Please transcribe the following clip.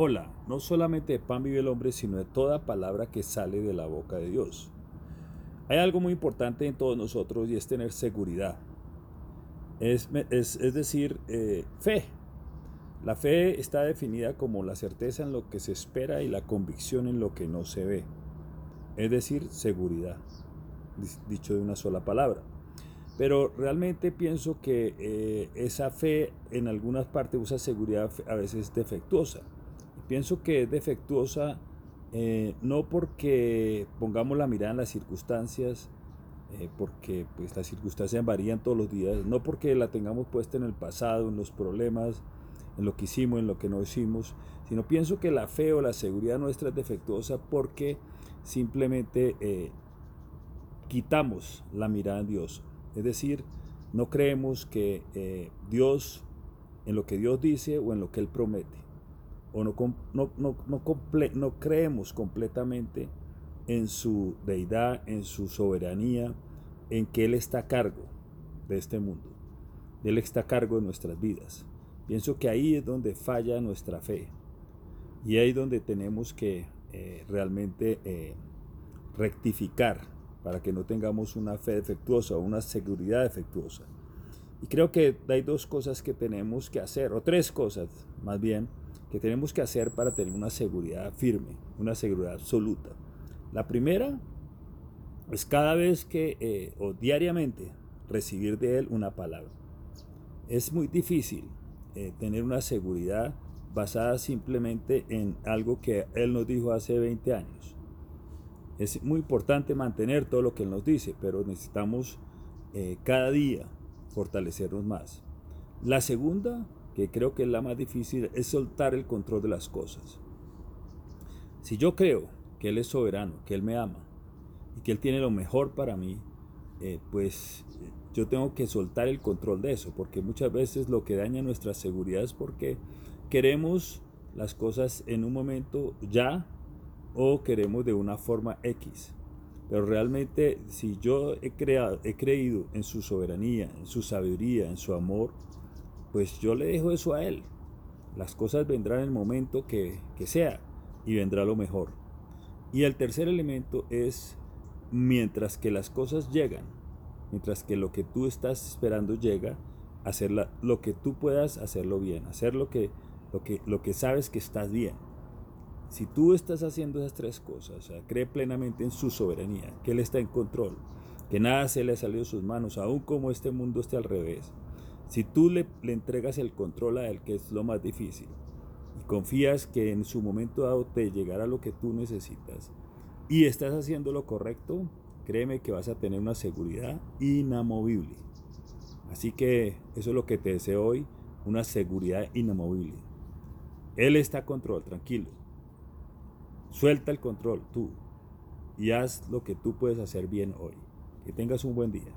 Hola, no solamente de pan vive el hombre, sino de toda palabra que sale de la boca de Dios. Hay algo muy importante en todos nosotros y es tener seguridad. Es, decir, eh, fe. La fe está definida como la certeza en lo que se espera y la convicción en lo que no se ve. Es decir, seguridad, dicho de una sola palabra. Pero realmente pienso que eh, esa fe en algunas partes usa seguridad a veces defectuosa. Pienso que es defectuosa eh, no porque pongamos la mirada en las circunstancias, eh, porque pues, las circunstancias varían todos los días, no porque la tengamos puesta en el pasado, en los problemas, en lo que hicimos, en lo que no hicimos, sino pienso que la fe o la seguridad nuestra es defectuosa porque simplemente eh, quitamos la mirada en Dios. Es decir, no creemos que Dios, en lo que Dios dice o en lo que Él promete o no, no, no, creemos completamente en su deidad, en su soberanía, en que Él está a cargo de este mundo. Él está a cargo de nuestras vidas. Pienso que ahí es donde falla nuestra fe. Y ahí es donde tenemos que eh, realmente eh, rectificar para que no tengamos una fe defectuosa o una seguridad defectuosa. Y creo que hay dos cosas que tenemos que hacer, o tres cosas más bien, que tenemos que hacer para tener una seguridad firme, una seguridad absoluta. La primera es cada vez que, eh, o diariamente, recibir de Él una palabra. Es muy difícil eh, tener una seguridad basada simplemente en algo que Él nos dijo hace 20 años. Es muy importante mantener todo lo que Él nos dice, pero necesitamos eh, cada día fortalecernos más. La segunda que creo que es la más difícil, es soltar el control de las cosas. Si yo creo que Él es soberano, que Él me ama y que Él tiene lo mejor para mí, eh, pues yo tengo que soltar el control de eso, porque muchas veces lo que daña nuestra seguridad es porque queremos las cosas en un momento ya o queremos de una forma X. Pero realmente si yo he, creado, he creído en su soberanía, en su sabiduría, en su amor, pues yo le dejo eso a Él. Las cosas vendrán en el momento que, sea y vendrá lo mejor. Y el tercer elemento es mientras que las cosas llegan, mientras que lo que tú estás esperando llega, hacer lo que tú puedas hacerlo bien, hacer lo que, lo, que, lo que sabes que estás bien. Si tú estás haciendo esas tres cosas, cree plenamente en su soberanía, que Él está en control, que nada se le ha salido de sus manos, aun como este mundo esté al revés, si tú le, entregas el control a Él, que es lo más difícil, y confías que en su momento dado te llegará lo que tú necesitas, y estás haciendo lo correcto, créeme que vas a tener una seguridad inamovible. Así que eso es lo que te deseo hoy, una seguridad inamovible. Él está a control, tranquilo. Suelta el control tú y haz lo que tú puedes hacer bien hoy. Que tengas un buen día.